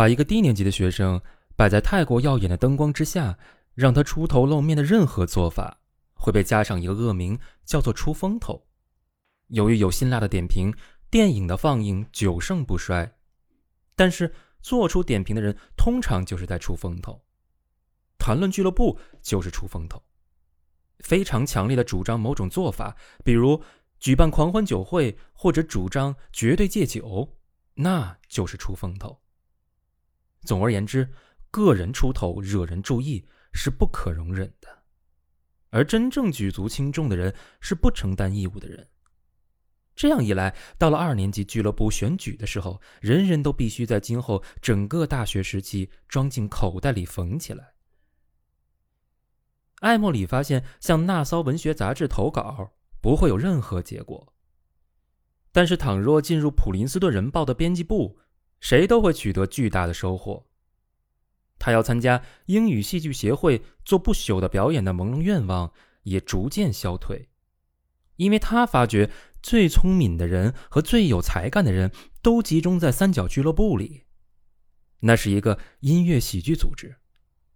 把一个低年级的学生摆在太过耀眼的灯光之下，让他出头露面的任何做法，会被加上一个恶名，叫做出风头。由于有辛辣的点评，电影的放映久盛不衰。但是做出点评的人通常就是在出风头，谈论俱乐部就是出风头。非常强烈的主张某种做法，比如举办狂欢酒会或者主张绝对戒酒，那就是出风头。总而言之，个人出头惹人注意是不可容忍的，而真正举足轻重的人是不承担义务的人。这样一来，到了二年级俱乐部选举的时候，人人都必须在今后整个大学时期装进口袋里缝起来。艾默里发现，向那骚文学杂志投稿不会有任何结果，但是倘若进入普林斯顿人报的编辑部，谁都会取得巨大的收获。他要参加英语戏剧协会做不朽的表演的朦胧愿望也逐渐消退，因为他发觉。最聪明的人和最有才干的人都集中在三角俱乐部里，那是一个音乐喜剧组织，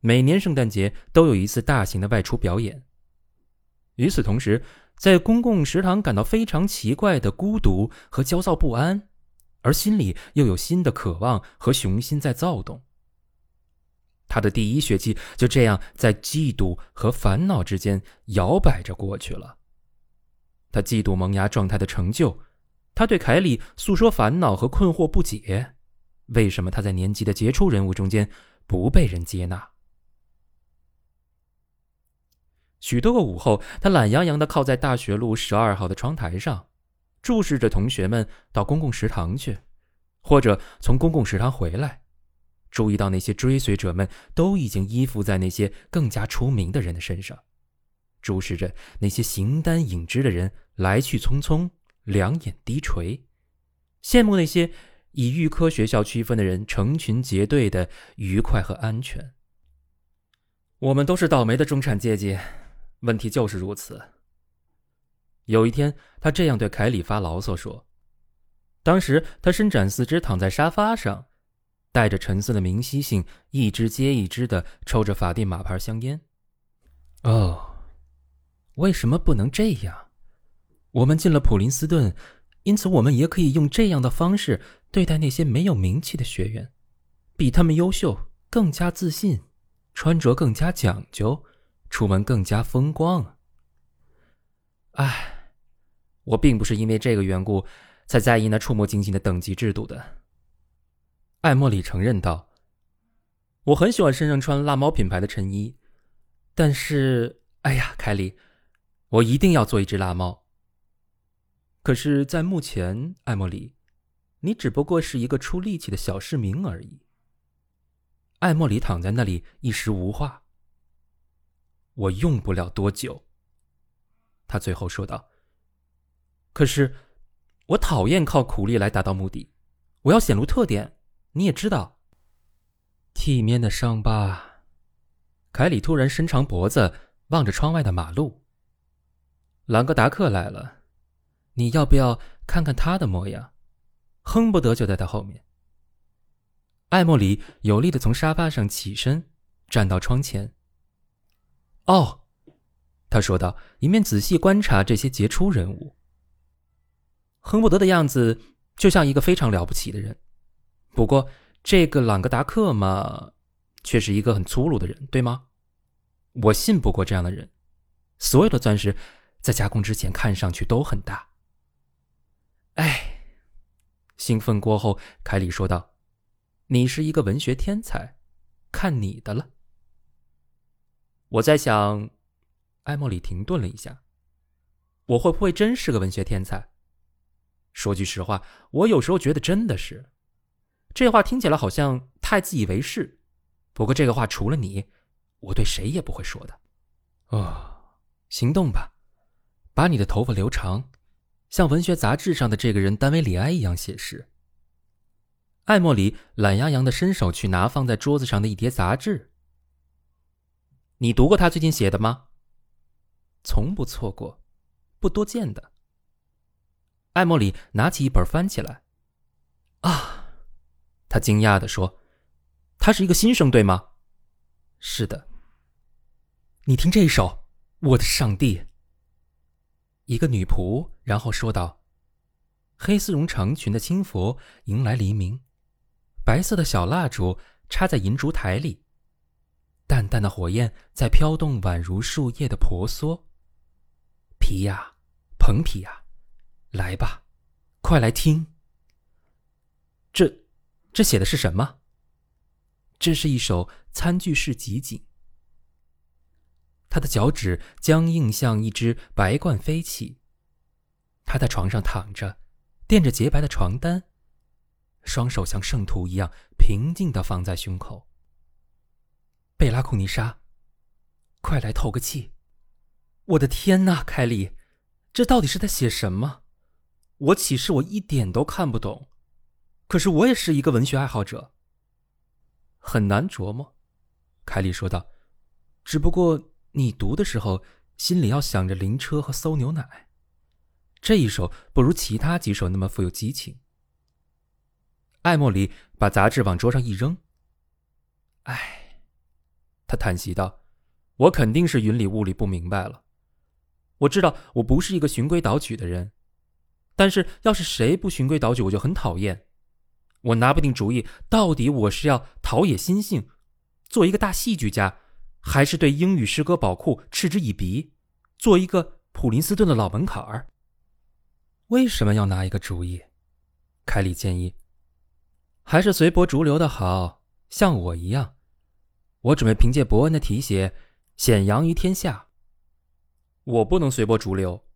每年圣诞节都有一次大型的外出表演。与此同时，在公共食堂感到非常奇怪的孤独和焦躁不安，而心里又有新的渴望和雄心在躁动。他的第一学期就这样在嫉妒和烦恼之间摇摆着过去了。他嫉妒萌芽状态的成就，他对凯里诉说烦恼和困惑不解，为什么他在年级的杰出人物中间不被人接纳？许多个午后，他懒洋洋的靠在大学路十二号的窗台上，注视着同学们到公共食堂去，或者从公共食堂回来，注意到那些追随者们都已经依附在那些更加出名的人的身上。注视着那些形单影只的人来去匆匆，两眼低垂，羡慕那些以预科学校区分的人成群结队的愉快和安全。我们都是倒霉的中产阶级，问题就是如此。有一天，他这样对凯里发牢骚说：“当时他伸展四肢躺在沙发上，带着沉色的明晰性，一支接一支的抽着法蒂玛牌香烟。”哦。为什么不能这样？我们进了普林斯顿，因此我们也可以用这样的方式对待那些没有名气的学员，比他们优秀，更加自信，穿着更加讲究，出门更加风光。唉，我并不是因为这个缘故才在意那触目惊心的等级制度的。艾莫里承认道：“我很喜欢身上穿辣猫品牌的衬衣，但是，哎呀，凯莉。”我一定要做一只辣猫。可是，在目前，艾莫里，你只不过是一个出力气的小市民而已。艾莫里躺在那里，一时无话。我用不了多久，他最后说道。可是，我讨厌靠苦力来达到目的。我要显露特点，你也知道。体面的伤疤。凯里突然伸长脖子，望着窗外的马路。朗格达克来了，你要不要看看他的模样？恨不得就在他后面。艾莫里有力的从沙发上起身，站到窗前。哦，他说道，一面仔细观察这些杰出人物。亨伯德的样子就像一个非常了不起的人，不过这个朗格达克嘛，却是一个很粗鲁的人，对吗？我信不过这样的人。所有的钻石。在加工之前，看上去都很大。哎，兴奋过后，凯里说道：“你是一个文学天才，看你的了。”我在想，艾莫里停顿了一下，我会不会真是个文学天才？说句实话，我有时候觉得真的是。这话听起来好像太自以为是，不过这个话除了你，我对谁也不会说的。哦，行动吧。把你的头发留长，像文学杂志上的这个人丹维里埃一样写诗。艾莫里懒洋洋的伸手去拿放在桌子上的一叠杂志。你读过他最近写的吗？从不错过，不多见的。艾莫里拿起一本翻起来。啊，他惊讶的说：“他是一个新生，对吗？是的。你听这一首，我的上帝！一个女仆，然后说道：“黑丝绒长裙的轻拂迎来黎明，白色的小蜡烛插在银烛台里，淡淡的火焰在飘动，宛如树叶的婆娑。皮呀，蓬皮呀，来吧，快来听。这，这写的是什么？这是一首餐具式集锦。他的脚趾僵硬，像一只白鹳飞起。他在床上躺着，垫着洁白的床单，双手像圣徒一样平静地放在胸口。贝拉库尼莎，快来透个气！我的天哪，凯莉，这到底是在写什么？我岂是，我一点都看不懂。可是我也是一个文学爱好者。很难琢磨，凯莉说道。只不过你读的时候，心里要想着灵车和馊牛奶。这一首不如其他几首那么富有激情。艾莫里把杂志往桌上一扔。唉，他叹息道：“我肯定是云里雾里不明白了。我知道我不是一个循规蹈矩的人，但是要是谁不循规蹈矩，我就很讨厌。”我拿不定主意，到底我是要陶冶心性，做一个大戏剧家，还是对英语诗歌宝库嗤之以鼻，做一个普林斯顿的老门槛儿？为什么要拿一个主意？凯里建议，还是随波逐流的好，像我一样。我准备凭借伯恩的题写，显扬于天下。我不能随波逐流，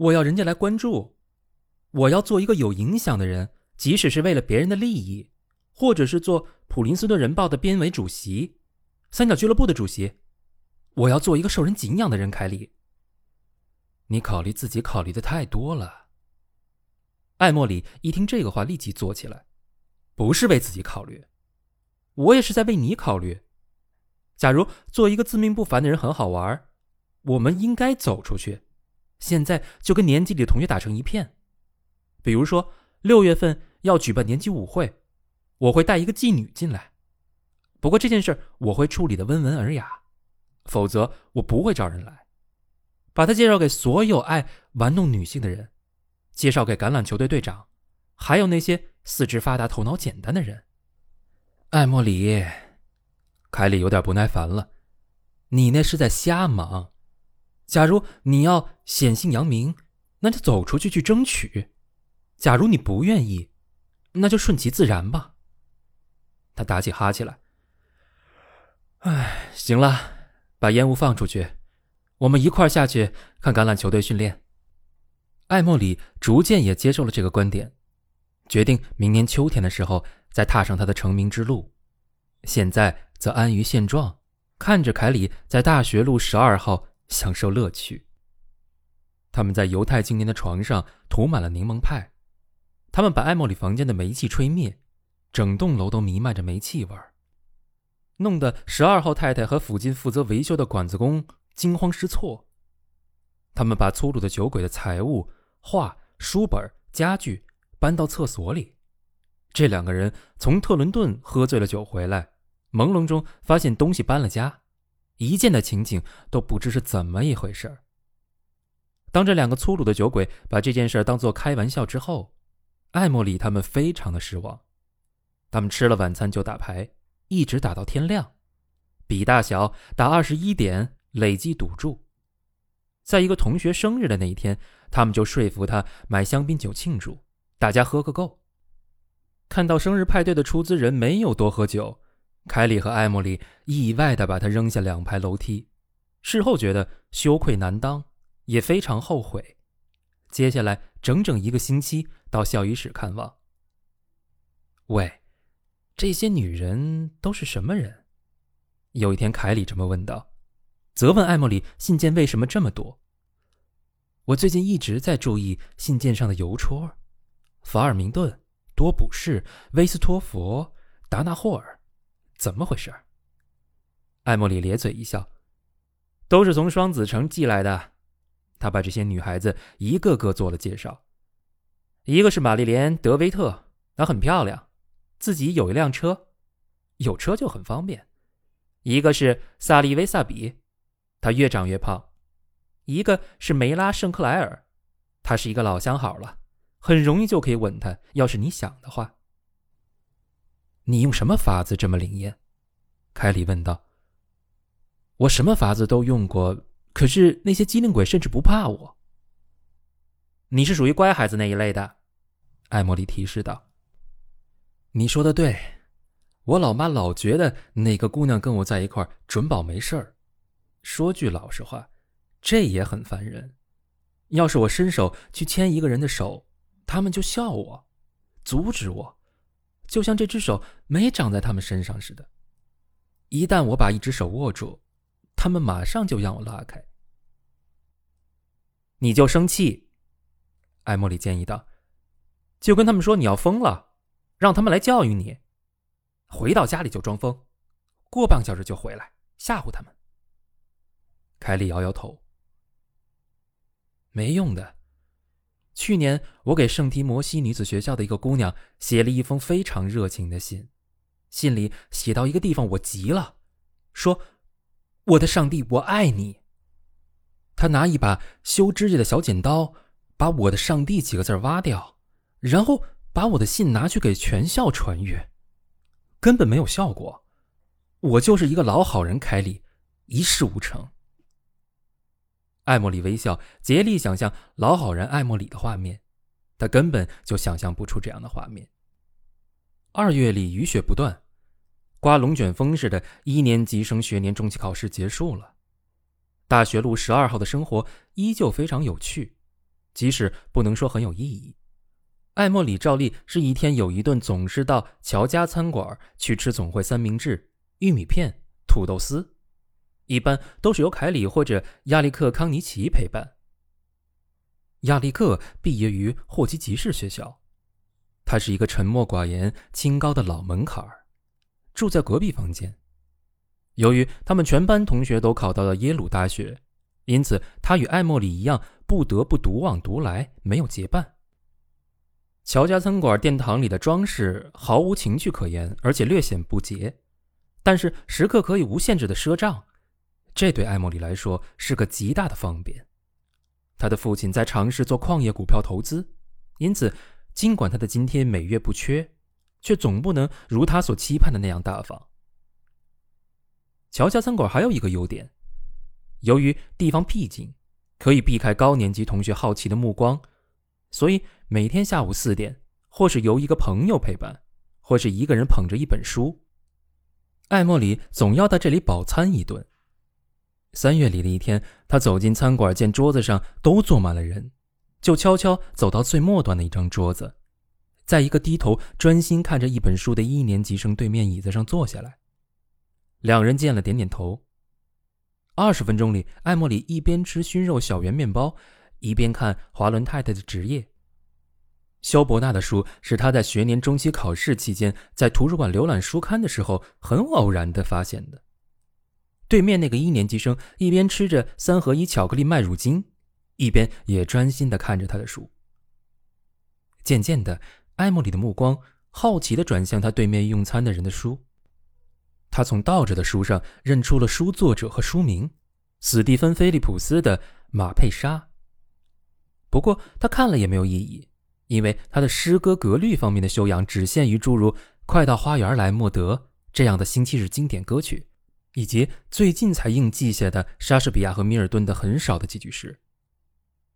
我要人家来关注，我要做一个有影响的人。即使是为了别人的利益，或者是做普林斯顿人报的编委主席、三角俱乐部的主席，我要做一个受人敬仰的人。凯里，你考虑自己考虑的太多了。艾莫里一听这个话，立即坐起来，不是为自己考虑，我也是在为你考虑。假如做一个自命不凡的人很好玩，我们应该走出去，现在就跟年级里的同学打成一片，比如说六月份。要举办年级舞会，我会带一个妓女进来。不过这件事我会处理的温文尔雅，否则我不会找人来。把她介绍给所有爱玩弄女性的人，介绍给橄榄球队队长，还有那些四肢发达、头脑简单的人。艾莫里，凯里有点不耐烦了，你那是在瞎忙。假如你要显姓扬名，那就走出去去争取。假如你不愿意，那就顺其自然吧。他打起哈欠来。哎，行了，把烟雾放出去，我们一块儿下去看橄榄球队训练。艾莫里逐渐也接受了这个观点，决定明年秋天的时候再踏上他的成名之路。现在则安于现状，看着凯里在大学路十二号享受乐趣。他们在犹太青年的床上涂满了柠檬派。他们把艾莫里房间的煤气吹灭，整栋楼都弥漫着煤气味儿，弄得十二号太太和附近负责维修的管子工惊慌失措。他们把粗鲁的酒鬼的财物、画、书本、家具搬到厕所里。这两个人从特伦顿喝醉了酒回来，朦胧中发现东西搬了家，一见的情景都不知是怎么一回事当这两个粗鲁的酒鬼把这件事当做开玩笑之后，艾莫里他们非常的失望，他们吃了晚餐就打牌，一直打到天亮，比大小打二十一点，累计赌注。在一个同学生日的那一天，他们就说服他买香槟酒庆祝，大家喝个够。看到生日派对的出资人没有多喝酒，凯里和艾莫里意外的把他扔下两排楼梯，事后觉得羞愧难当，也非常后悔。接下来整整一个星期。到校医室看望。喂，这些女人都是什么人？有一天，凯里这么问道，责问艾莫里信件为什么这么多。我最近一直在注意信件上的邮戳，法尔明顿、多普士、威斯托弗、达纳霍尔，怎么回事？艾莫里咧嘴一笑，都是从双子城寄来的。他把这些女孩子一个个做了介绍。一个是玛丽莲·德维特，她很漂亮，自己有一辆车。有车就很方便。一个是萨利维萨比，他越长越胖；一个是梅拉圣克莱尔，她是一个老相好了，很容易就可以吻她。要是你想的话，你用什么法子这么灵验？凯里问道。我什么法子都用过，可是那些机灵鬼甚至不怕我。你是属于乖孩子那一类的，艾莫里提示道。你说的对，我老妈老觉得哪个姑娘跟我在一块儿准保没事儿。说句老实话，这也很烦人。要是我伸手去牵一个人的手，他们就笑我，阻止我，就像这只手没长在他们身上似的。一旦我把一只手握住，他们马上就让我拉开。你就生气，艾莫里建议道，就跟他们说你要疯了。让他们来教育你，回到家里就装疯，过半小时就回来吓唬他们。凯莉摇摇头，没用的。去年我给圣提摩西女子学校的一个姑娘写了一封非常热情的信，信里写到一个地方，我急了，说：“我的上帝，我爱你。”他拿一把修指甲的小剪刀，把我的上帝几个字挖掉，然后。把我的信拿去给全校传阅，根本没有效果。我就是一个老好人，凯里，一事无成。艾莫里微笑，竭力想象老好人艾莫里的画面，他根本就想象不出这样的画面。二月里雨雪不断，刮龙卷风似的，一年级生学年中期考试结束了。大学路十二号的生活依旧非常有趣，即使不能说很有意义。艾莫里照例是一天有一顿，总是到乔家餐馆去吃总会三明治、玉米片、土豆丝，一般都是由凯里或者亚历克·康尼奇陪伴。亚历克毕业于霍基吉士学校，他是一个沉默寡言、清高的老门槛儿，住在隔壁房间。由于他们全班同学都考到了耶鲁大学，因此他与艾莫里一样，不得不独往独来，没有结伴。乔家餐馆殿堂里的装饰毫无情趣可言，而且略显不洁，但是食客可以无限制的赊账，这对艾莫里来说是个极大的方便。他的父亲在尝试做矿业股票投资，因此尽管他的津贴每月不缺，却总不能如他所期盼的那样大方。乔家餐馆还有一个优点，由于地方僻静，可以避开高年级同学好奇的目光。所以每天下午四点，或是由一个朋友陪伴，或是一个人捧着一本书，艾莫里总要在这里饱餐一顿。三月里的一天，他走进餐馆，见桌子上都坐满了人，就悄悄走到最末端的一张桌子，在一个低头专心看着一本书的一年级生对面椅子上坐下来。两人见了，点点头。二十分钟里，艾莫里一边吃熏肉小圆面包。一边看华伦太太的职业，肖伯纳的书是他在学年中期考试期间在图书馆浏览书刊的时候很偶然的发现的。对面那个一年级生一边吃着三合一巧克力麦乳精，一边也专心的看着他的书。渐渐的，艾莫里的目光好奇的转向他对面用餐的人的书，他从倒着的书上认出了书作者和书名：斯蒂芬·菲利普斯的《马佩莎》。不过他看了也没有意义，因为他的诗歌格律方面的修养只限于诸如《快到花园来，莫德》这样的星期日经典歌曲，以及最近才硬记下的莎士比亚和米尔顿的很少的几句诗。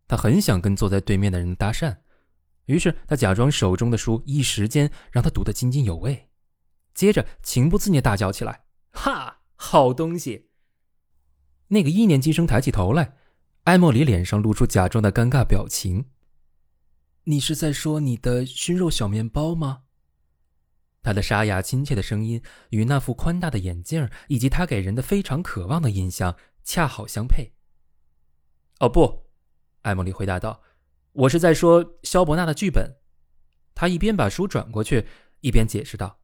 他很想跟坐在对面的人搭讪，于是他假装手中的书一时间让他读得津津有味，接着情不自禁大叫起来：“哈，好东西！”那个一年级生抬起头来。艾莫里脸上露出假装的尴尬表情。你是在说你的熏肉小面包吗？他的沙哑亲切的声音与那副宽大的眼镜以及他给人的非常渴望的印象恰好相配。哦不，艾莫里回答道：“我是在说肖伯纳的剧本。”他一边把书转过去，一边解释道：“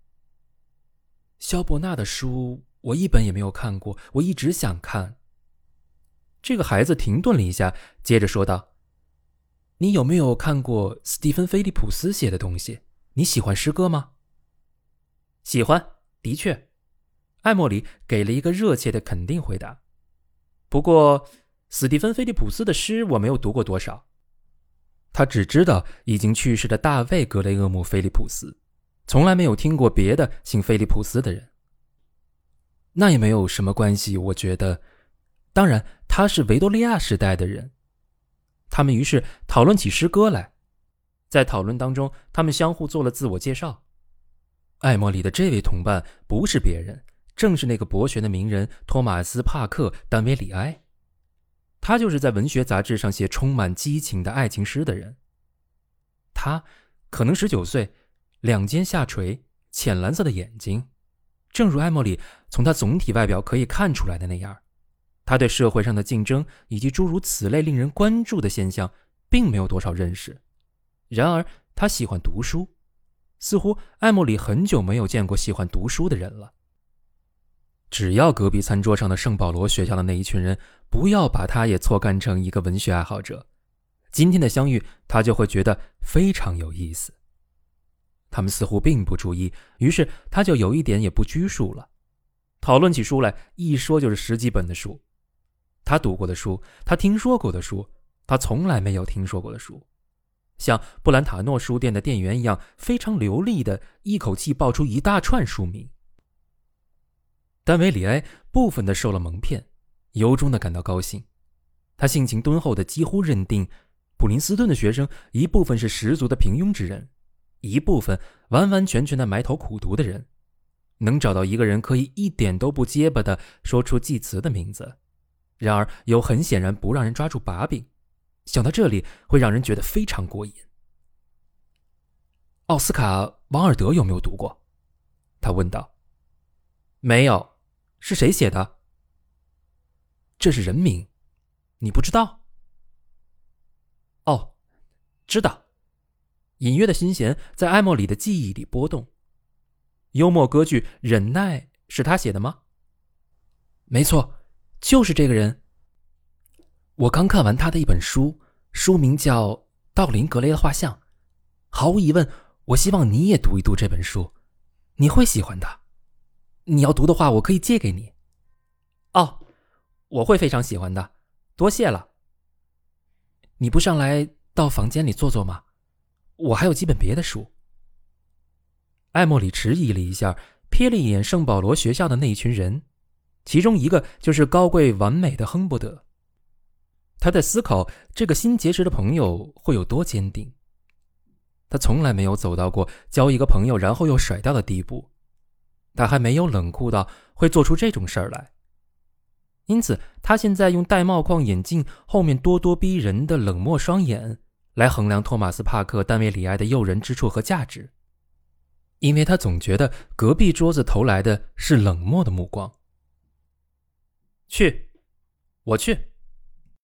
肖伯纳的书我一本也没有看过，我一直想看。”这个孩子停顿了一下，接着说道：“你有没有看过斯蒂芬·菲利普斯写的东西？你喜欢诗歌吗？”“喜欢，的确。”艾莫里给了一个热切的肯定回答。不过，斯蒂芬·菲利普斯的诗我没有读过多少。他只知道已经去世的大卫·格雷厄姆·菲利普斯，从来没有听过别的姓菲利普斯的人。那也没有什么关系，我觉得。当然，他是维多利亚时代的人。他们于是讨论起诗歌来，在讨论当中，他们相互做了自我介绍。艾莫里的这位同伴不是别人，正是那个博学的名人托马斯·帕克·丹维里埃。他就是在文学杂志上写充满激情的爱情诗的人。他可能十九岁，两肩下垂，浅蓝色的眼睛，正如艾莫里从他总体外表可以看出来的那样。他对社会上的竞争以及诸如此类令人关注的现象，并没有多少认识。然而，他喜欢读书，似乎艾莫里很久没有见过喜欢读书的人了。只要隔壁餐桌上的圣保罗学校的那一群人不要把他也错干成一个文学爱好者，今天的相遇他就会觉得非常有意思。他们似乎并不注意，于是他就有一点也不拘束了。讨论起书来，一说就是十几本的书。他读过的书，他听说过的书，他从来没有听说过的书，像布兰塔诺书店的店员一样，非常流利的一口气爆出一大串书名。丹维里埃部分的受了蒙骗，由衷的感到高兴。他性情敦厚的几乎认定，普林斯顿的学生一部分是十足的平庸之人，一部分完完全全的埋头苦读的人，能找到一个人可以一点都不结巴的说出祭词的名字。然而，又很显然不让人抓住把柄。想到这里，会让人觉得非常过瘾。奥斯卡·王尔德有没有读过？他问道。没有，是谁写的？这是人名，你不知道？哦，知道。隐约的心弦在艾莫里的记忆里波动。幽默歌剧《忍耐》是他写的吗？没错。就是这个人。我刚看完他的一本书，书名叫《道林格雷的画像》。毫无疑问，我希望你也读一读这本书，你会喜欢的。你要读的话，我可以借给你。哦，我会非常喜欢的，多谢了。你不上来到房间里坐坐吗？我还有几本别的书。艾莫里迟疑了一下，瞥了一眼圣保罗学校的那一群人。其中一个就是高贵完美的亨伯德。他在思考这个新结识的朋友会有多坚定。他从来没有走到过交一个朋友然后又甩掉的地步，他还没有冷酷到会做出这种事儿来。因此，他现在用戴帽框眼镜后面咄咄逼人的冷漠双眼来衡量托马斯·帕克·丹维里埃的诱人之处和价值，因为他总觉得隔壁桌子投来的是冷漠的目光。去，我去。